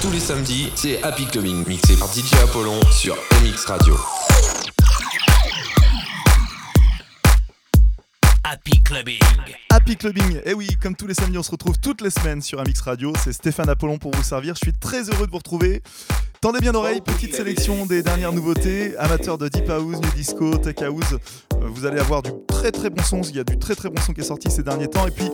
Tous les samedis, c'est Happy Clubbing, mixé par DJ Apollon sur MX Radio. Happy Clubbing. Happy Clubbing, et eh oui, comme tous les samedis, on se retrouve toutes les semaines sur MX Radio. C'est Stéphane Apollon pour vous servir. Je suis très heureux de vous retrouver. Tendez bien l'oreille, petite sélection des dernières nouveautés. Amateurs de Deep House, New Disco, Tech House, euh, vous allez avoir du très très bon son. Il y a du très très bon son qui est sorti ces derniers temps. Et puis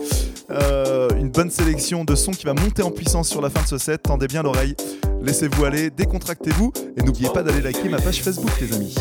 euh, une bonne sélection de sons qui va monter en puissance sur la fin de ce set. Tendez bien l'oreille, laissez-vous aller, décontractez-vous. Et n'oubliez pas d'aller liker ma page Facebook, les amis.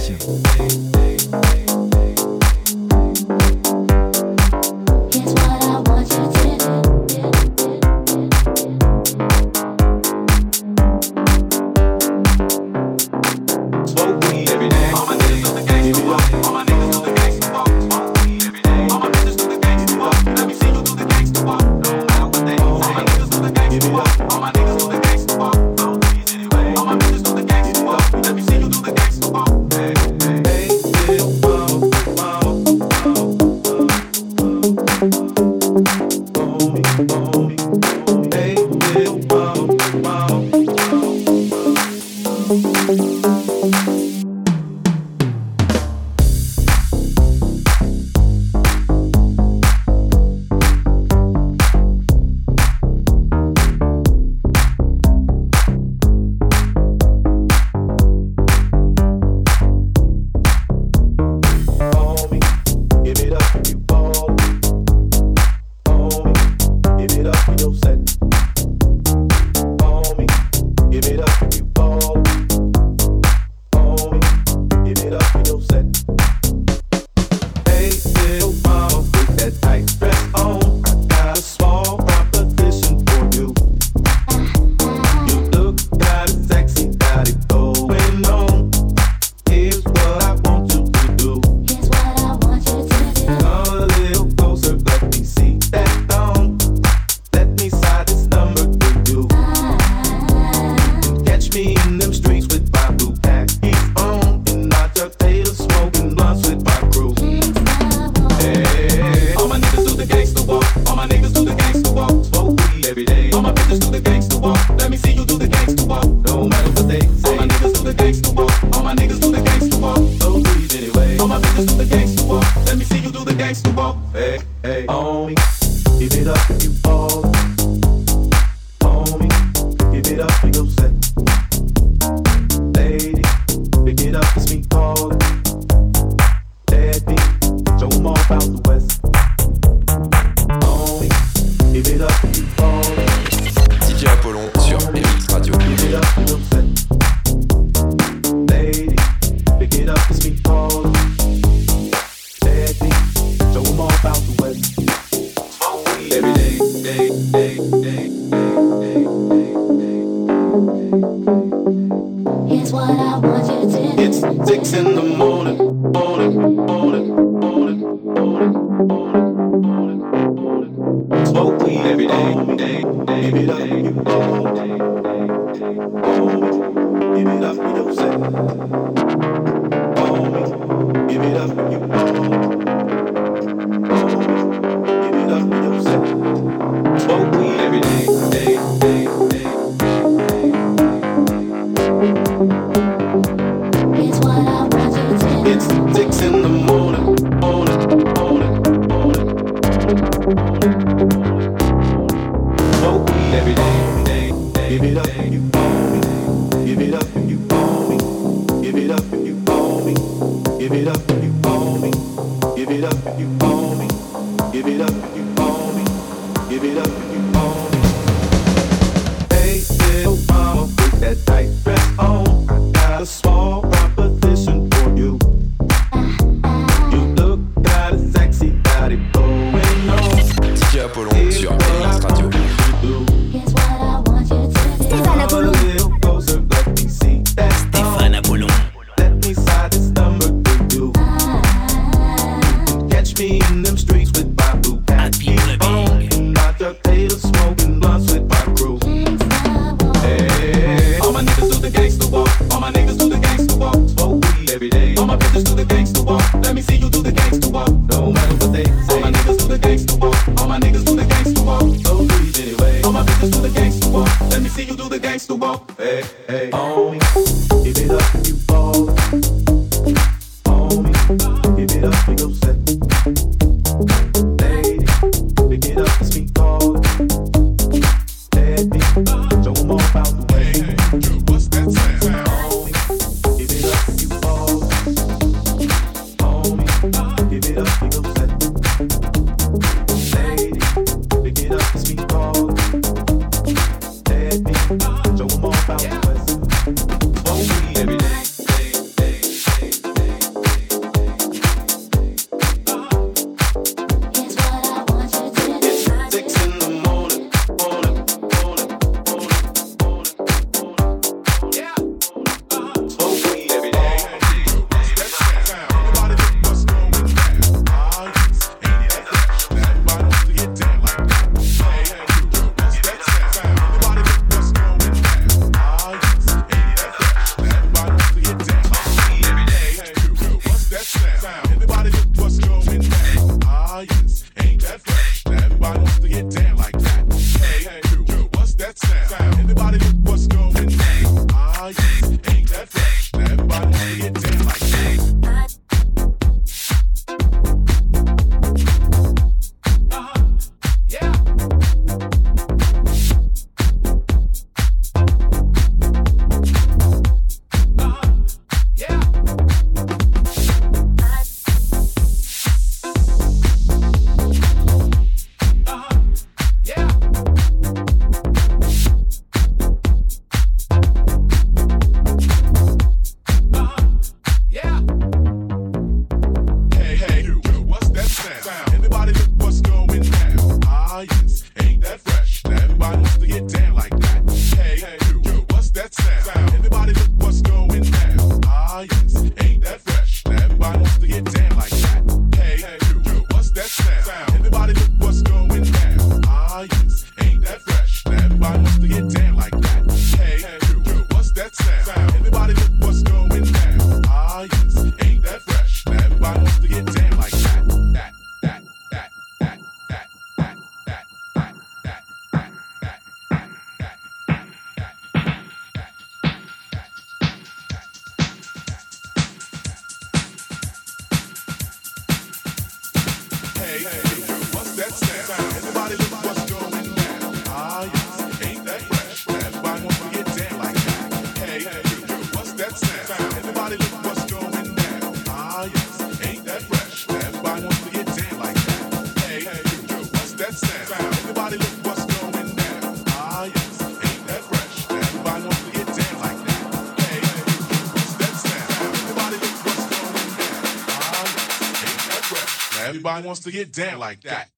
Now everybody wants to get down like that.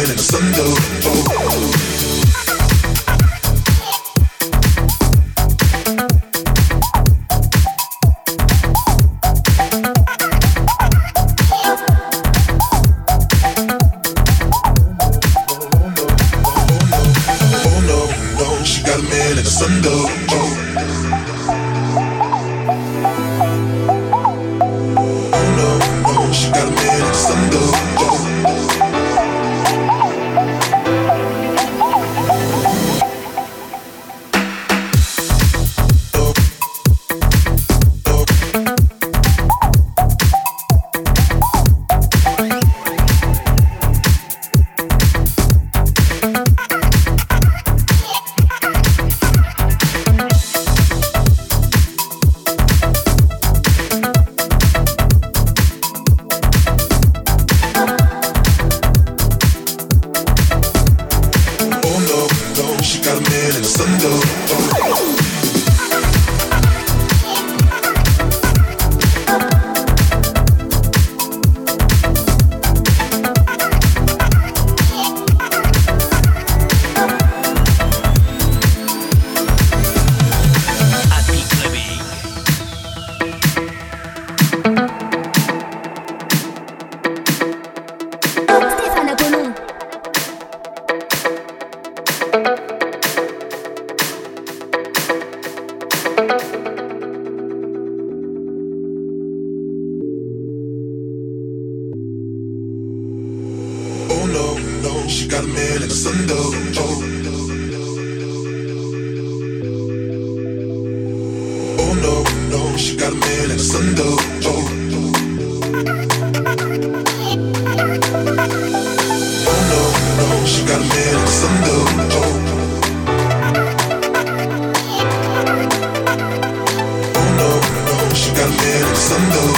In the sun. Oh. Oh Oh no, no, she got a man son though. Oh. No, no, she got a man though. Oh. Oh no, no, she got a man a son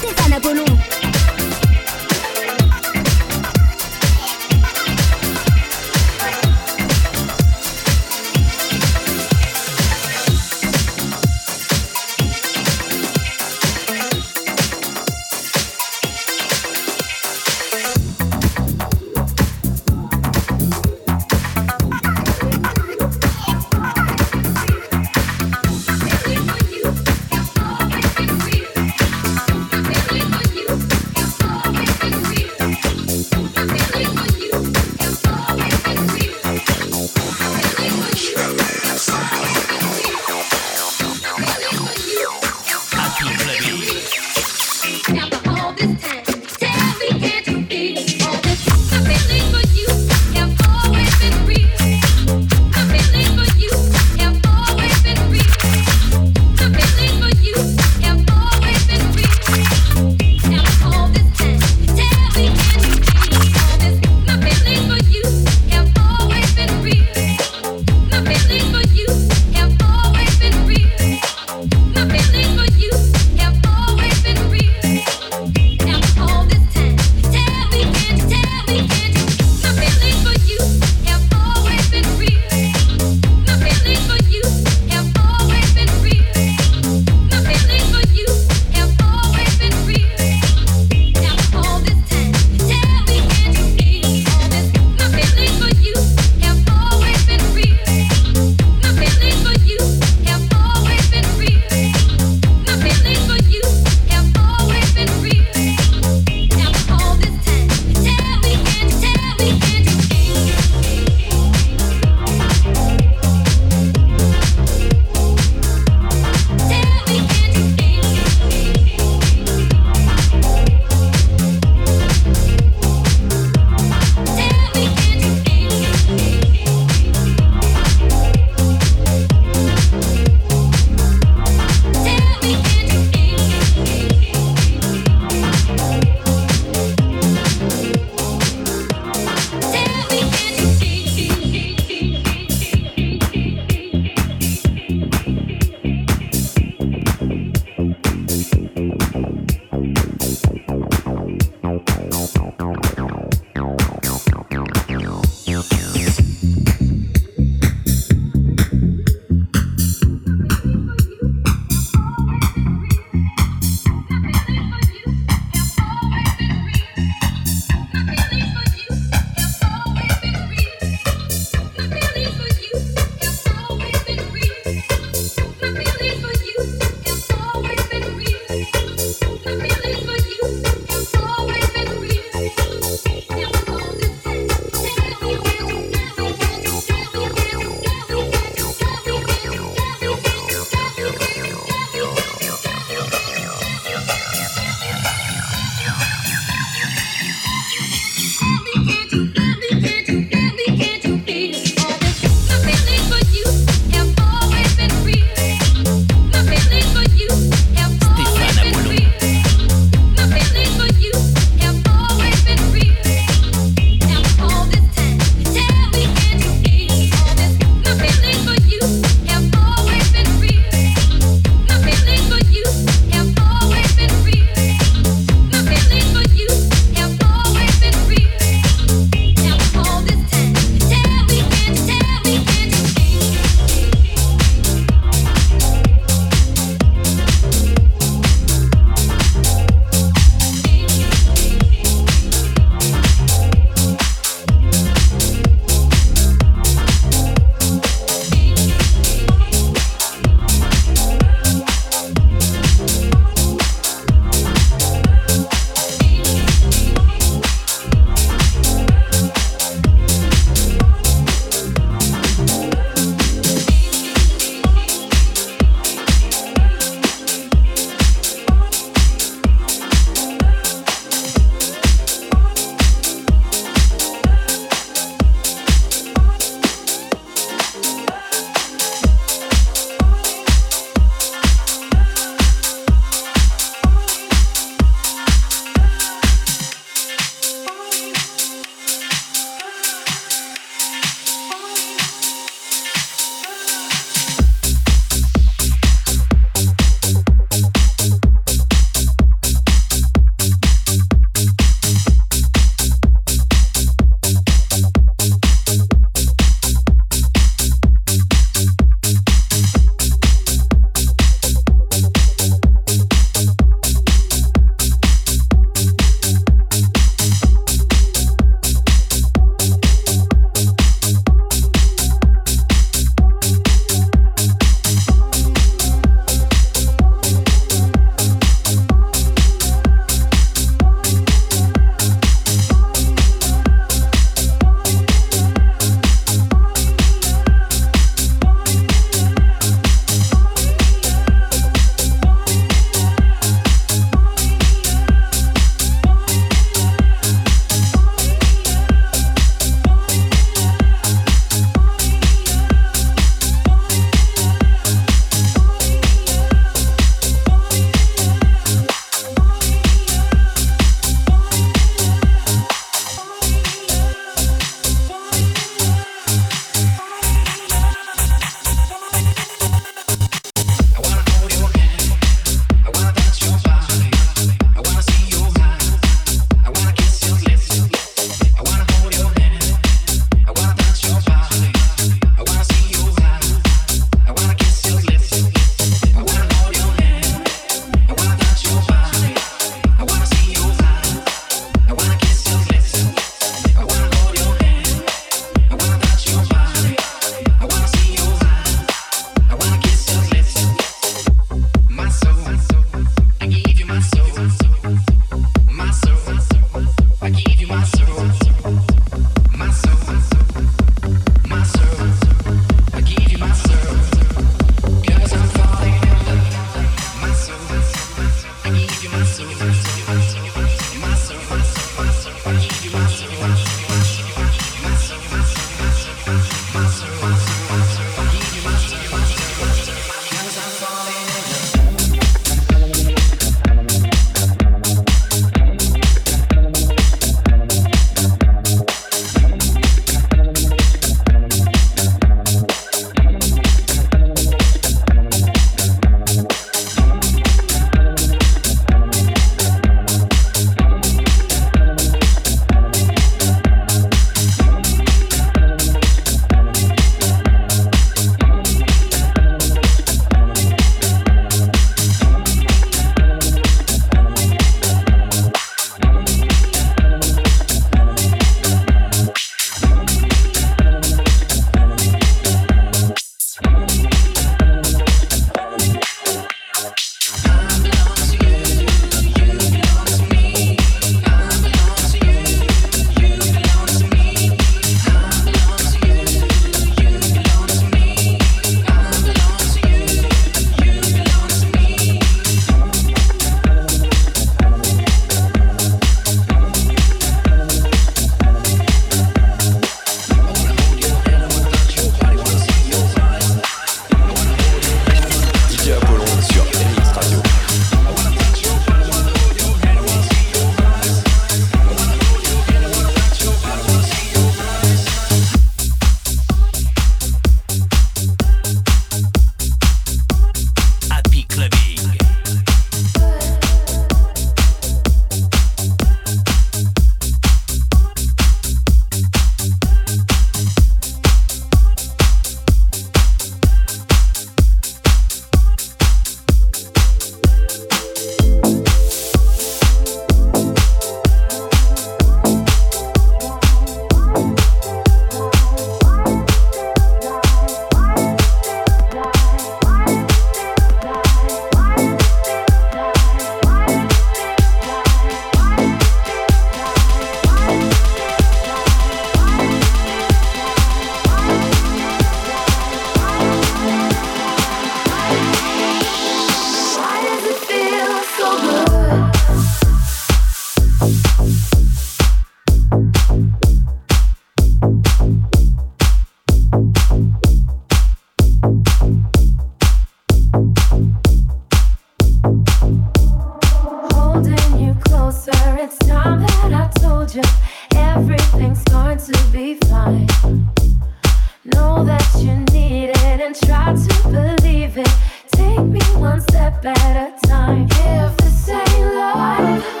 Know that you need it and try to believe it. Take me one step at a time. If this ain't love.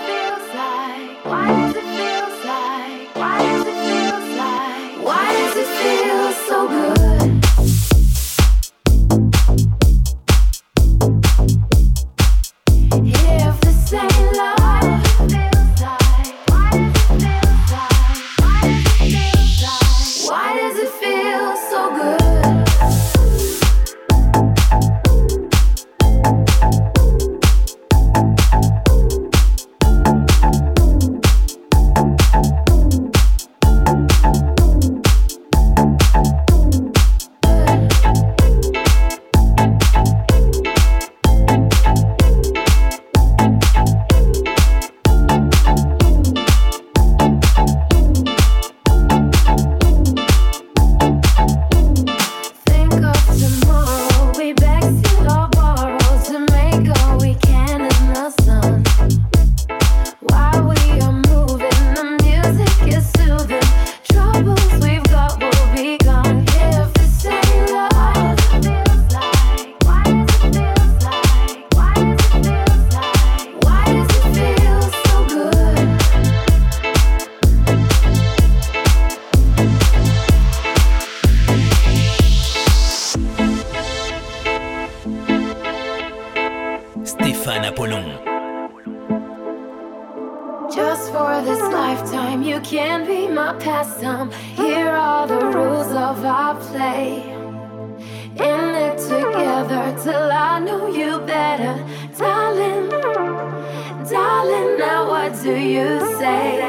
do you say?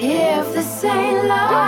If this ain't love.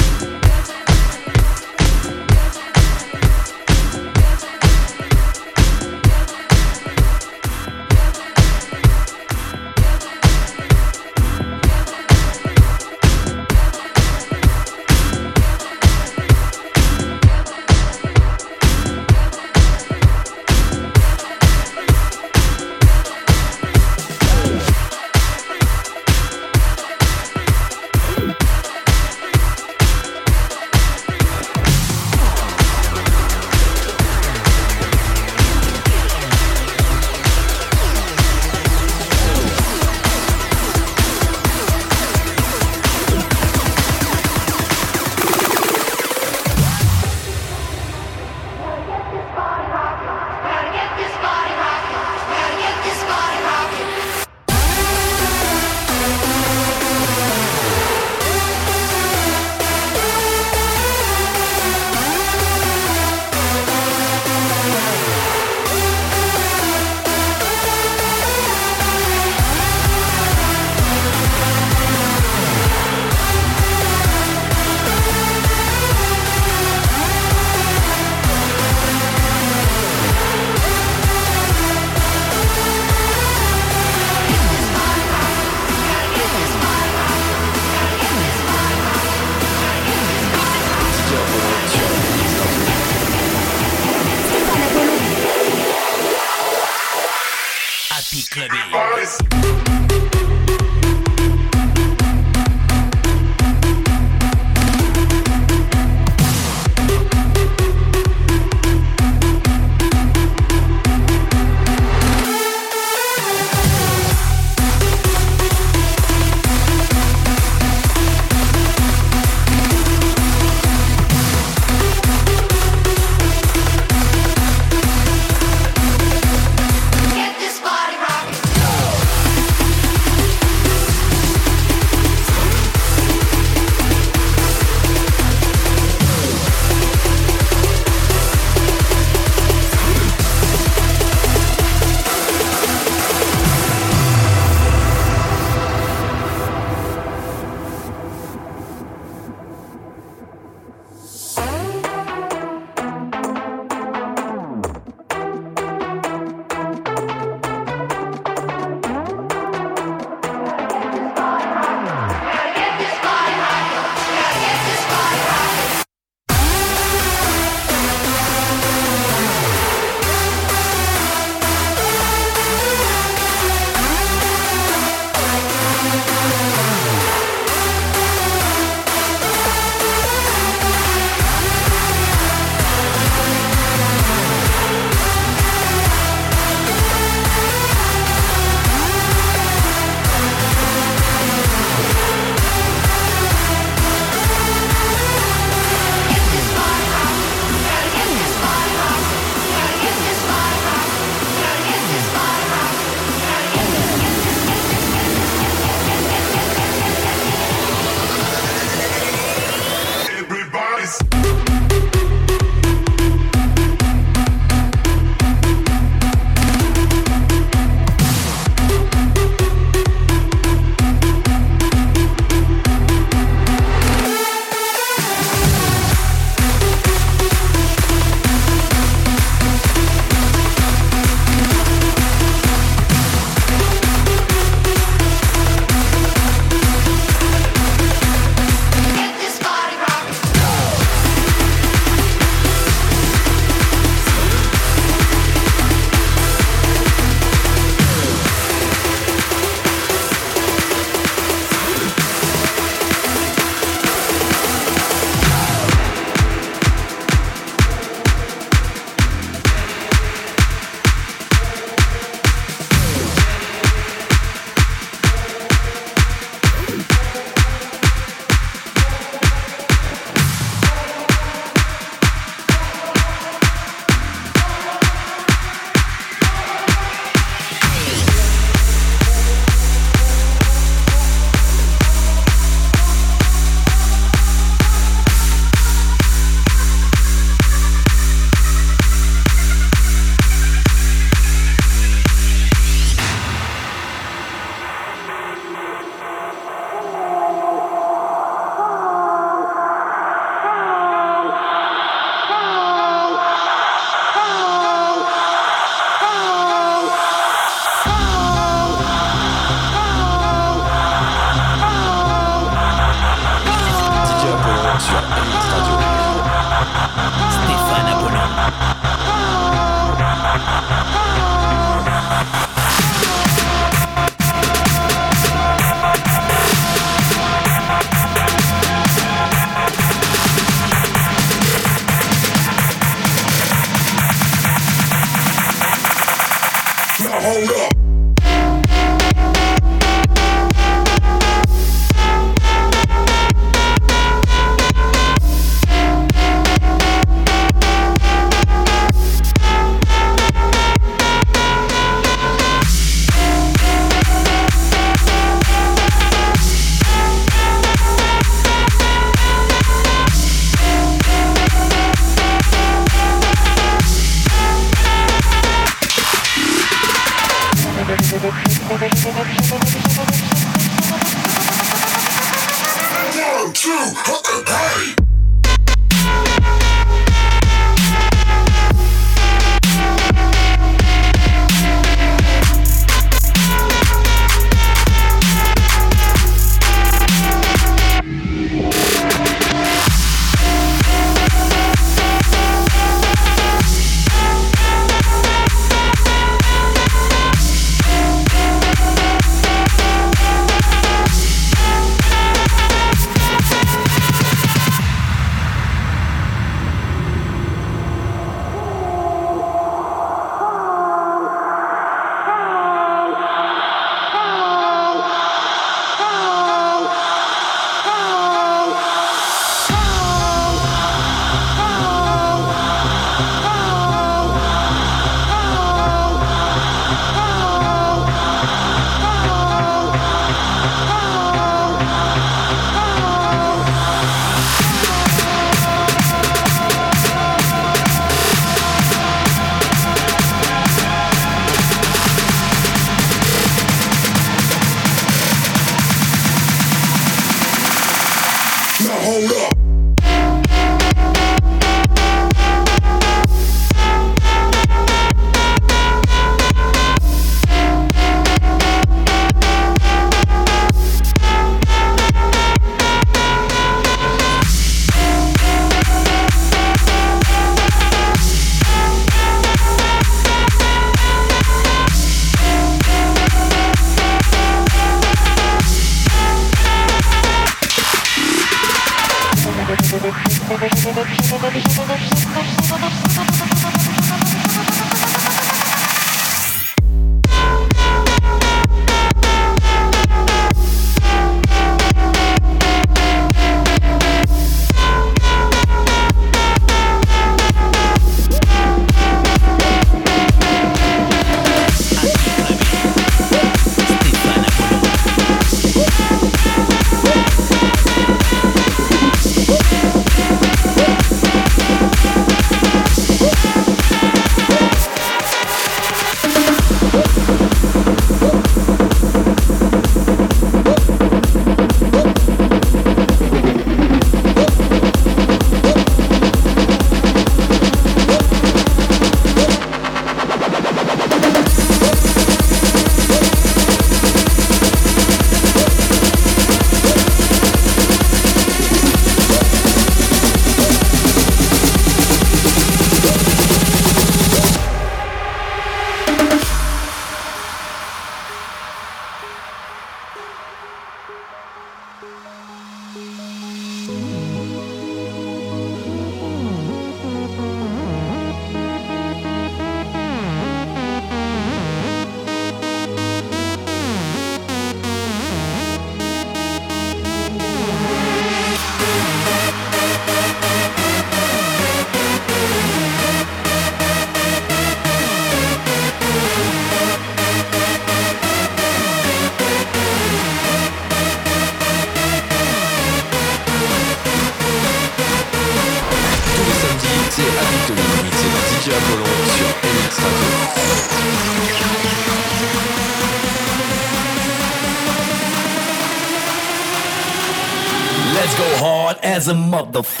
a motherfucker.